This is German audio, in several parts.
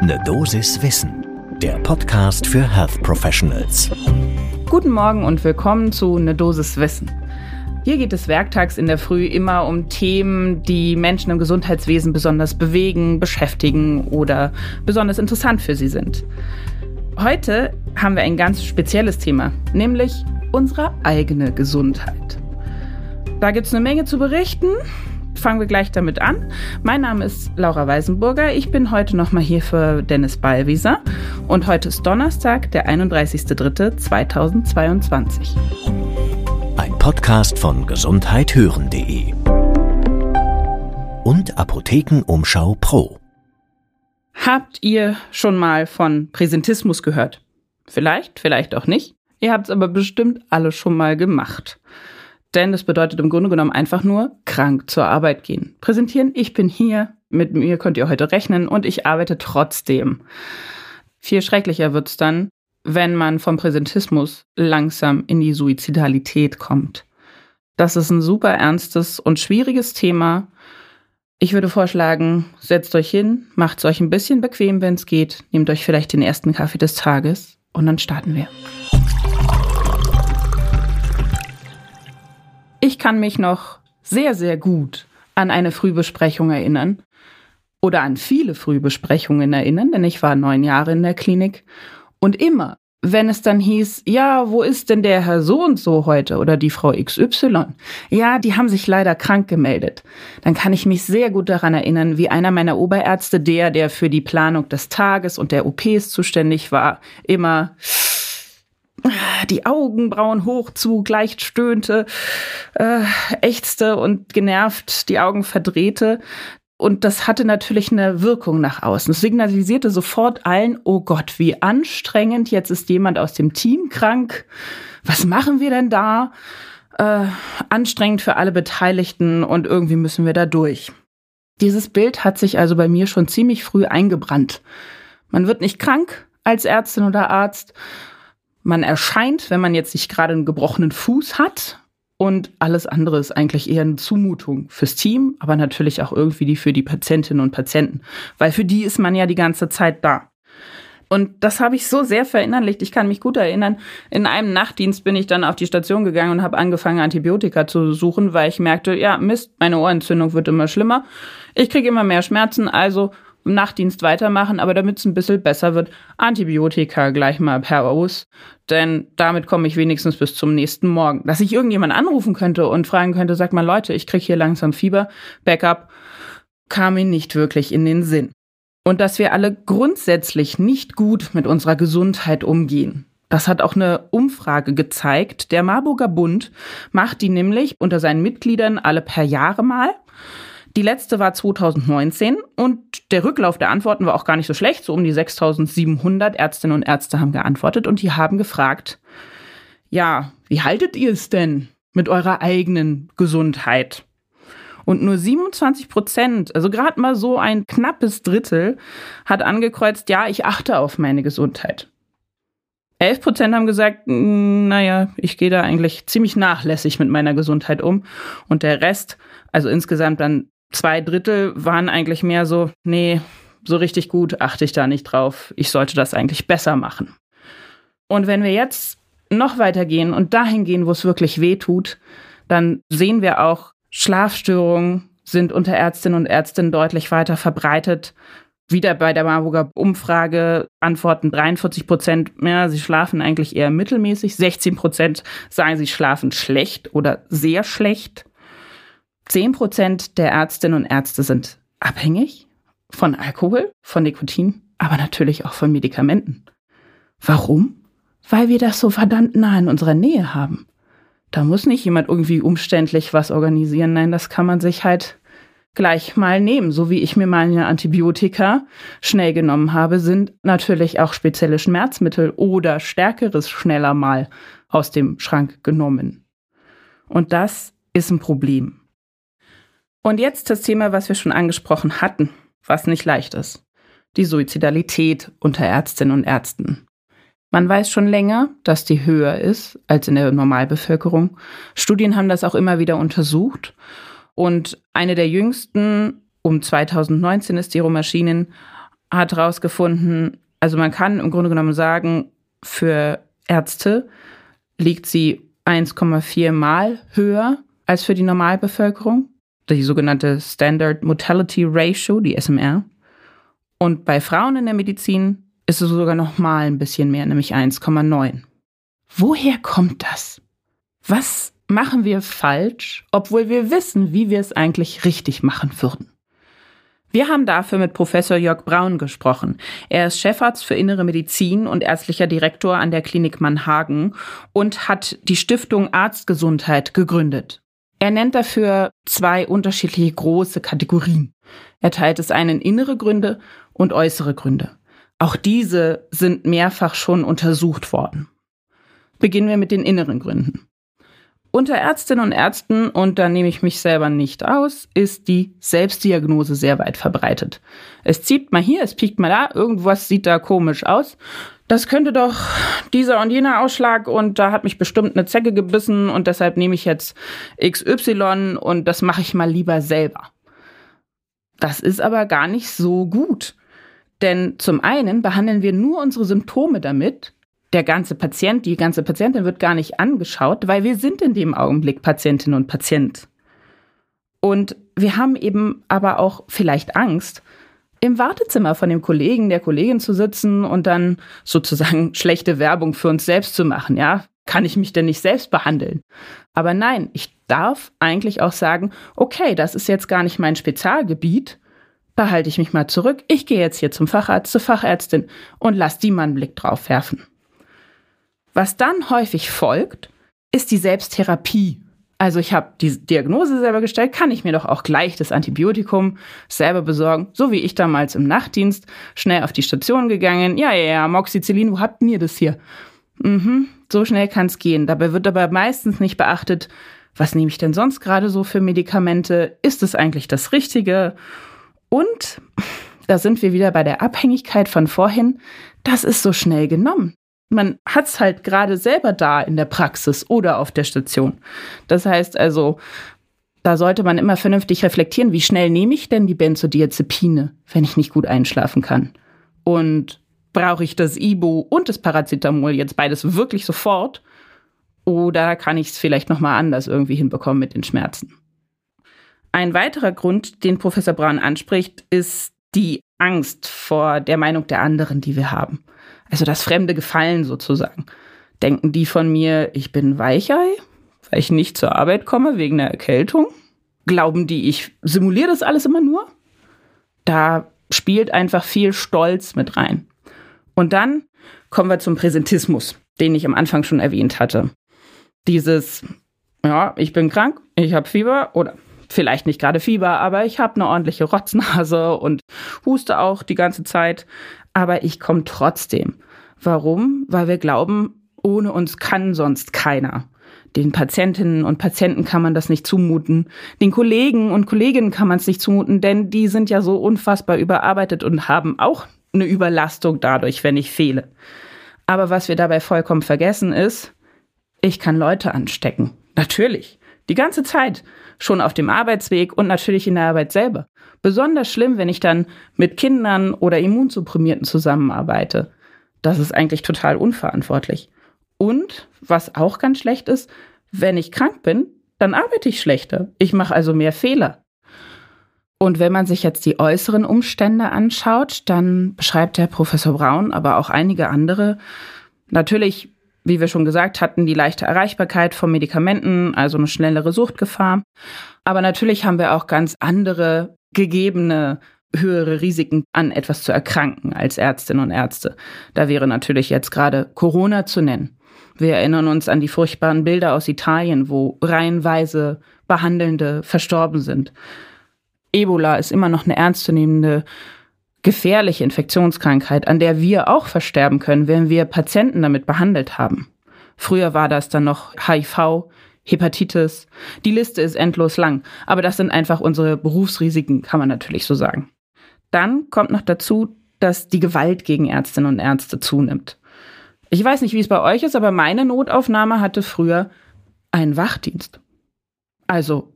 Ne Dosis Wissen, der Podcast für Health Professionals. Guten Morgen und willkommen zu Ne Dosis Wissen. Hier geht es werktags in der Früh immer um Themen, die Menschen im Gesundheitswesen besonders bewegen, beschäftigen oder besonders interessant für sie sind. Heute haben wir ein ganz spezielles Thema, nämlich unsere eigene Gesundheit. Da gibt es eine Menge zu berichten fangen wir gleich damit an. Mein Name ist Laura Weisenburger. Ich bin heute nochmal hier für Dennis Ballwieser. Und heute ist Donnerstag, der 31.03.2022. Ein Podcast von gesundheithören.de und Apothekenumschau Pro. Habt ihr schon mal von Präsentismus gehört? Vielleicht, vielleicht auch nicht. Ihr habt es aber bestimmt alle schon mal gemacht. Denn das bedeutet im Grunde genommen einfach nur krank zur Arbeit gehen. Präsentieren, ich bin hier, mit mir könnt ihr heute rechnen und ich arbeite trotzdem. Viel schrecklicher wird's dann, wenn man vom Präsentismus langsam in die Suizidalität kommt. Das ist ein super ernstes und schwieriges Thema. Ich würde vorschlagen, setzt euch hin, macht es euch ein bisschen bequem, wenn es geht, nehmt euch vielleicht den ersten Kaffee des Tages und dann starten wir. Ich kann mich noch sehr, sehr gut an eine Frühbesprechung erinnern oder an viele Frühbesprechungen erinnern, denn ich war neun Jahre in der Klinik und immer, wenn es dann hieß, ja, wo ist denn der Herr so und so heute oder die Frau XY? Ja, die haben sich leider krank gemeldet. Dann kann ich mich sehr gut daran erinnern, wie einer meiner Oberärzte, der, der für die Planung des Tages und der OPs zuständig war, immer die Augenbrauen hoch zu, leicht stöhnte, äh, ächzte und genervt die Augen verdrehte. Und das hatte natürlich eine Wirkung nach außen. Es signalisierte sofort allen, oh Gott, wie anstrengend, jetzt ist jemand aus dem Team krank. Was machen wir denn da? Äh, anstrengend für alle Beteiligten und irgendwie müssen wir da durch. Dieses Bild hat sich also bei mir schon ziemlich früh eingebrannt. Man wird nicht krank als Ärztin oder Arzt, man erscheint, wenn man jetzt nicht gerade einen gebrochenen Fuß hat. Und alles andere ist eigentlich eher eine Zumutung fürs Team, aber natürlich auch irgendwie die für die Patientinnen und Patienten. Weil für die ist man ja die ganze Zeit da. Und das habe ich so sehr verinnerlicht. Ich kann mich gut erinnern, in einem Nachtdienst bin ich dann auf die Station gegangen und habe angefangen, Antibiotika zu suchen, weil ich merkte, ja, Mist, meine Ohrentzündung wird immer schlimmer. Ich kriege immer mehr Schmerzen, also im Nachtdienst weitermachen, aber damit es ein bisschen besser wird, Antibiotika gleich mal per aus. Denn damit komme ich wenigstens bis zum nächsten Morgen. Dass ich irgendjemand anrufen könnte und fragen könnte, sag mal Leute, ich kriege hier langsam Fieber, Backup, kam mir nicht wirklich in den Sinn. Und dass wir alle grundsätzlich nicht gut mit unserer Gesundheit umgehen. Das hat auch eine Umfrage gezeigt. Der Marburger Bund macht die nämlich unter seinen Mitgliedern alle per Jahre mal. Die letzte war 2019 und der Rücklauf der Antworten war auch gar nicht so schlecht. So um die 6700 Ärztinnen und Ärzte haben geantwortet und die haben gefragt, ja, wie haltet ihr es denn mit eurer eigenen Gesundheit? Und nur 27 Prozent, also gerade mal so ein knappes Drittel, hat angekreuzt, ja, ich achte auf meine Gesundheit. 11 Prozent haben gesagt, naja, ich gehe da eigentlich ziemlich nachlässig mit meiner Gesundheit um. Und der Rest, also insgesamt dann zwei Drittel waren eigentlich mehr so, nee, so richtig gut achte ich da nicht drauf. Ich sollte das eigentlich besser machen. Und wenn wir jetzt noch weiter gehen und dahin gehen, wo es wirklich weh tut, dann sehen wir auch, Schlafstörungen sind unter Ärztinnen und Ärztinnen deutlich weiter verbreitet. Wieder bei der Marburger Umfrage antworten 43 Prozent, ja, sie schlafen eigentlich eher mittelmäßig. 16 Prozent sagen, sie schlafen schlecht oder sehr schlecht. 10 Prozent der Ärztinnen und Ärzte sind abhängig von Alkohol, von Nikotin, aber natürlich auch von Medikamenten. Warum? Weil wir das so verdammt nah in unserer Nähe haben. Da muss nicht jemand irgendwie umständlich was organisieren. Nein, das kann man sich halt gleich mal nehmen. So wie ich mir meine Antibiotika schnell genommen habe, sind natürlich auch spezielle Schmerzmittel oder stärkeres schneller mal aus dem Schrank genommen. Und das ist ein Problem. Und jetzt das Thema, was wir schon angesprochen hatten, was nicht leicht ist. Die Suizidalität unter Ärztinnen und Ärzten. Man weiß schon länger, dass die höher ist als in der Normalbevölkerung. Studien haben das auch immer wieder untersucht. Und eine der jüngsten, um 2019 ist die Maschinen, hat herausgefunden, also man kann im Grunde genommen sagen, für Ärzte liegt sie 1,4 Mal höher als für die Normalbevölkerung, die sogenannte Standard Mortality Ratio, die SMR. Und bei Frauen in der Medizin ist es sogar noch mal ein bisschen mehr, nämlich 1,9. Woher kommt das? Was machen wir falsch, obwohl wir wissen, wie wir es eigentlich richtig machen würden? Wir haben dafür mit Professor Jörg Braun gesprochen. Er ist Chefarzt für Innere Medizin und ärztlicher Direktor an der Klinik Mannhagen und hat die Stiftung Arztgesundheit gegründet. Er nennt dafür zwei unterschiedliche große Kategorien. Er teilt es ein in innere Gründe und äußere Gründe. Auch diese sind mehrfach schon untersucht worden. Beginnen wir mit den inneren Gründen. Unter Ärztinnen und Ärzten, und da nehme ich mich selber nicht aus, ist die Selbstdiagnose sehr weit verbreitet. Es zieht mal hier, es piekt mal da, irgendwas sieht da komisch aus. Das könnte doch dieser und jener Ausschlag und da hat mich bestimmt eine Zecke gebissen und deshalb nehme ich jetzt XY und das mache ich mal lieber selber. Das ist aber gar nicht so gut. Denn zum einen behandeln wir nur unsere Symptome damit, der ganze Patient, die ganze Patientin wird gar nicht angeschaut, weil wir sind in dem Augenblick Patientin und Patient. Und wir haben eben aber auch vielleicht Angst, im Wartezimmer von dem Kollegen, der Kollegin zu sitzen und dann sozusagen schlechte Werbung für uns selbst zu machen, ja? Kann ich mich denn nicht selbst behandeln? Aber nein, ich darf eigentlich auch sagen, okay, das ist jetzt gar nicht mein Spezialgebiet, da halte ich mich mal zurück, ich gehe jetzt hier zum Facharzt, zur Fachärztin und lass die mal einen Blick drauf werfen. Was dann häufig folgt, ist die Selbsttherapie. Also ich habe die Diagnose selber gestellt, kann ich mir doch auch gleich das Antibiotikum selber besorgen, so wie ich damals im Nachtdienst schnell auf die Station gegangen. Ja, ja, ja, Moxicillin, wo habt ihr das hier? Mhm, so schnell kann es gehen. Dabei wird aber meistens nicht beachtet, was nehme ich denn sonst gerade so für Medikamente? Ist es eigentlich das Richtige? Und da sind wir wieder bei der Abhängigkeit von vorhin. Das ist so schnell genommen man hat es halt gerade selber da in der Praxis oder auf der Station. Das heißt also, da sollte man immer vernünftig reflektieren, wie schnell nehme ich denn die Benzodiazepine, wenn ich nicht gut einschlafen kann? Und brauche ich das Ibo und das Paracetamol jetzt beides wirklich sofort? Oder kann ich es vielleicht nochmal anders irgendwie hinbekommen mit den Schmerzen? Ein weiterer Grund, den Professor Braun anspricht, ist die Angst vor der Meinung der anderen, die wir haben. Also das fremde Gefallen sozusagen. Denken die von mir, ich bin Weichei, weil ich nicht zur Arbeit komme wegen der Erkältung? Glauben die, ich simuliere das alles immer nur? Da spielt einfach viel Stolz mit rein. Und dann kommen wir zum Präsentismus, den ich am Anfang schon erwähnt hatte. Dieses, ja, ich bin krank, ich habe Fieber oder vielleicht nicht gerade Fieber, aber ich habe eine ordentliche Rotznase und huste auch die ganze Zeit aber ich komme trotzdem. Warum? Weil wir glauben, ohne uns kann sonst keiner. Den Patientinnen und Patienten kann man das nicht zumuten. Den Kollegen und Kolleginnen kann man es nicht zumuten, denn die sind ja so unfassbar überarbeitet und haben auch eine Überlastung dadurch, wenn ich fehle. Aber was wir dabei vollkommen vergessen ist, ich kann Leute anstecken. Natürlich. Die ganze Zeit. Schon auf dem Arbeitsweg und natürlich in der Arbeit selber. Besonders schlimm, wenn ich dann mit Kindern oder Immunsupprimierten zusammenarbeite. Das ist eigentlich total unverantwortlich. Und was auch ganz schlecht ist, wenn ich krank bin, dann arbeite ich schlechter. Ich mache also mehr Fehler. Und wenn man sich jetzt die äußeren Umstände anschaut, dann beschreibt der Professor Braun, aber auch einige andere, natürlich, wie wir schon gesagt hatten, die leichte Erreichbarkeit von Medikamenten, also eine schnellere Suchtgefahr. Aber natürlich haben wir auch ganz andere gegebene höhere Risiken an etwas zu erkranken als Ärztinnen und Ärzte. Da wäre natürlich jetzt gerade Corona zu nennen. Wir erinnern uns an die furchtbaren Bilder aus Italien, wo reihenweise Behandelnde verstorben sind. Ebola ist immer noch eine ernstzunehmende, gefährliche Infektionskrankheit, an der wir auch versterben können, wenn wir Patienten damit behandelt haben. Früher war das dann noch HIV, Hepatitis. Die Liste ist endlos lang, aber das sind einfach unsere Berufsrisiken, kann man natürlich so sagen. Dann kommt noch dazu, dass die Gewalt gegen Ärztinnen und Ärzte zunimmt. Ich weiß nicht, wie es bei euch ist, aber meine Notaufnahme hatte früher einen Wachdienst. Also,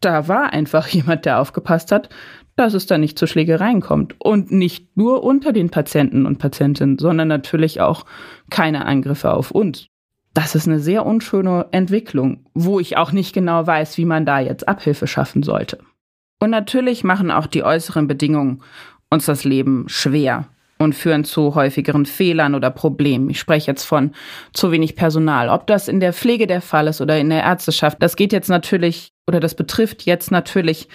da war einfach jemand, der aufgepasst hat, dass es da nicht zu Schlägereien kommt. Und nicht nur unter den Patienten und Patientinnen, sondern natürlich auch keine Angriffe auf uns. Das ist eine sehr unschöne Entwicklung, wo ich auch nicht genau weiß, wie man da jetzt Abhilfe schaffen sollte. Und natürlich machen auch die äußeren Bedingungen uns das Leben schwer und führen zu häufigeren Fehlern oder Problemen. Ich spreche jetzt von zu wenig Personal. Ob das in der Pflege der Fall ist oder in der Ärzteschaft, das geht jetzt natürlich oder das betrifft jetzt natürlich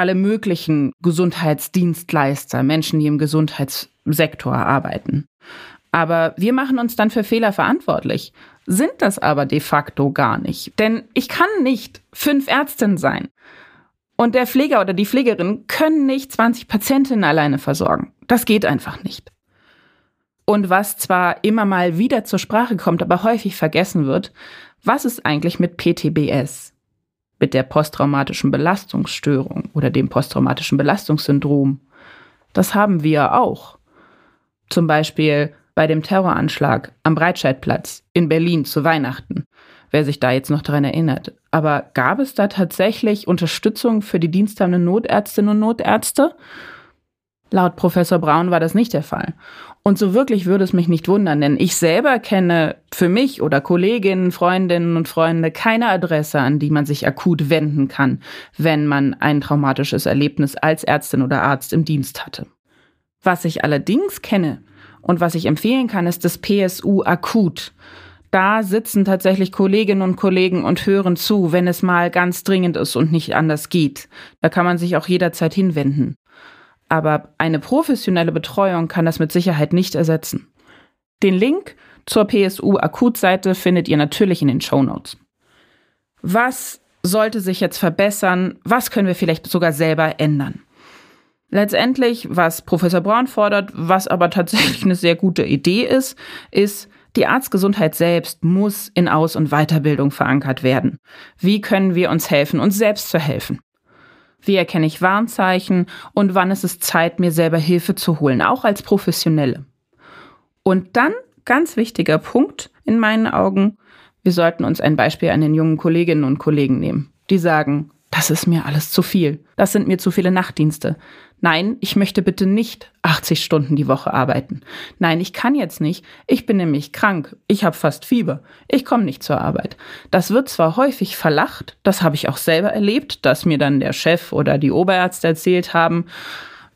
alle möglichen Gesundheitsdienstleister, Menschen, die im Gesundheitssektor arbeiten. Aber wir machen uns dann für Fehler verantwortlich, sind das aber de facto gar nicht. Denn ich kann nicht fünf Ärztinnen sein. Und der Pfleger oder die Pflegerin können nicht 20 Patientinnen alleine versorgen. Das geht einfach nicht. Und was zwar immer mal wieder zur Sprache kommt, aber häufig vergessen wird, was ist eigentlich mit PTBS? Mit der posttraumatischen Belastungsstörung oder dem posttraumatischen Belastungssyndrom. Das haben wir auch. Zum Beispiel bei dem Terroranschlag am Breitscheidplatz in Berlin zu Weihnachten, wer sich da jetzt noch daran erinnert. Aber gab es da tatsächlich Unterstützung für die diensthabenden Notärztinnen und Notärzte? Laut Professor Braun war das nicht der Fall. Und so wirklich würde es mich nicht wundern, denn ich selber kenne für mich oder Kolleginnen, Freundinnen und Freunde keine Adresse, an die man sich akut wenden kann, wenn man ein traumatisches Erlebnis als Ärztin oder Arzt im Dienst hatte. Was ich allerdings kenne und was ich empfehlen kann, ist das PSU akut. Da sitzen tatsächlich Kolleginnen und Kollegen und hören zu, wenn es mal ganz dringend ist und nicht anders geht. Da kann man sich auch jederzeit hinwenden aber eine professionelle Betreuung kann das mit Sicherheit nicht ersetzen. Den Link zur PSU Akutseite findet ihr natürlich in den Show Notes. Was sollte sich jetzt verbessern? Was können wir vielleicht sogar selber ändern? Letztendlich, was Professor Braun fordert, was aber tatsächlich eine sehr gute Idee ist, ist, die Arztgesundheit selbst muss in Aus- und Weiterbildung verankert werden. Wie können wir uns helfen, uns selbst zu helfen? Wie erkenne ich Warnzeichen und wann ist es Zeit, mir selber Hilfe zu holen, auch als Professionelle? Und dann, ganz wichtiger Punkt in meinen Augen, wir sollten uns ein Beispiel an den jungen Kolleginnen und Kollegen nehmen, die sagen, das ist mir alles zu viel. Das sind mir zu viele Nachtdienste. Nein, ich möchte bitte nicht 80 Stunden die Woche arbeiten. Nein, ich kann jetzt nicht. Ich bin nämlich krank. Ich habe fast Fieber. Ich komme nicht zur Arbeit. Das wird zwar häufig verlacht, das habe ich auch selber erlebt, dass mir dann der Chef oder die Oberärzte erzählt haben,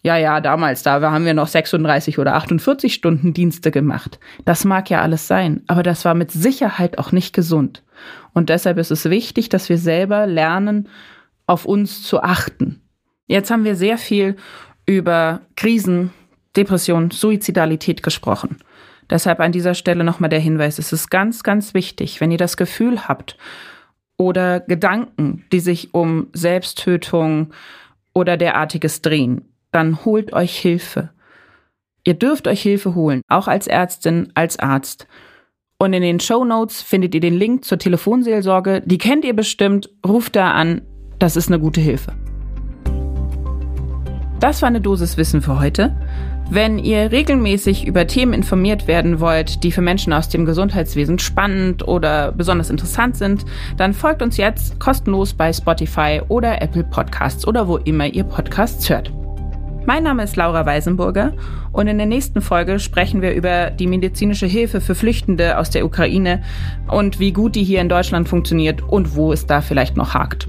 ja, ja, damals, da haben wir noch 36 oder 48 Stunden Dienste gemacht. Das mag ja alles sein, aber das war mit Sicherheit auch nicht gesund. Und deshalb ist es wichtig, dass wir selber lernen, auf uns zu achten. Jetzt haben wir sehr viel über Krisen, Depression, Suizidalität gesprochen. Deshalb an dieser Stelle nochmal der Hinweis, es ist ganz, ganz wichtig, wenn ihr das Gefühl habt oder Gedanken, die sich um Selbsttötung oder derartiges drehen, dann holt euch Hilfe. Ihr dürft euch Hilfe holen, auch als Ärztin, als Arzt. Und in den Show Notes findet ihr den Link zur Telefonseelsorge. Die kennt ihr bestimmt. Ruft da an. Das ist eine gute Hilfe. Das war eine Dosis Wissen für heute. Wenn ihr regelmäßig über Themen informiert werden wollt, die für Menschen aus dem Gesundheitswesen spannend oder besonders interessant sind, dann folgt uns jetzt kostenlos bei Spotify oder Apple Podcasts oder wo immer ihr Podcasts hört. Mein Name ist Laura Weisenburger und in der nächsten Folge sprechen wir über die medizinische Hilfe für Flüchtende aus der Ukraine und wie gut die hier in Deutschland funktioniert und wo es da vielleicht noch hakt.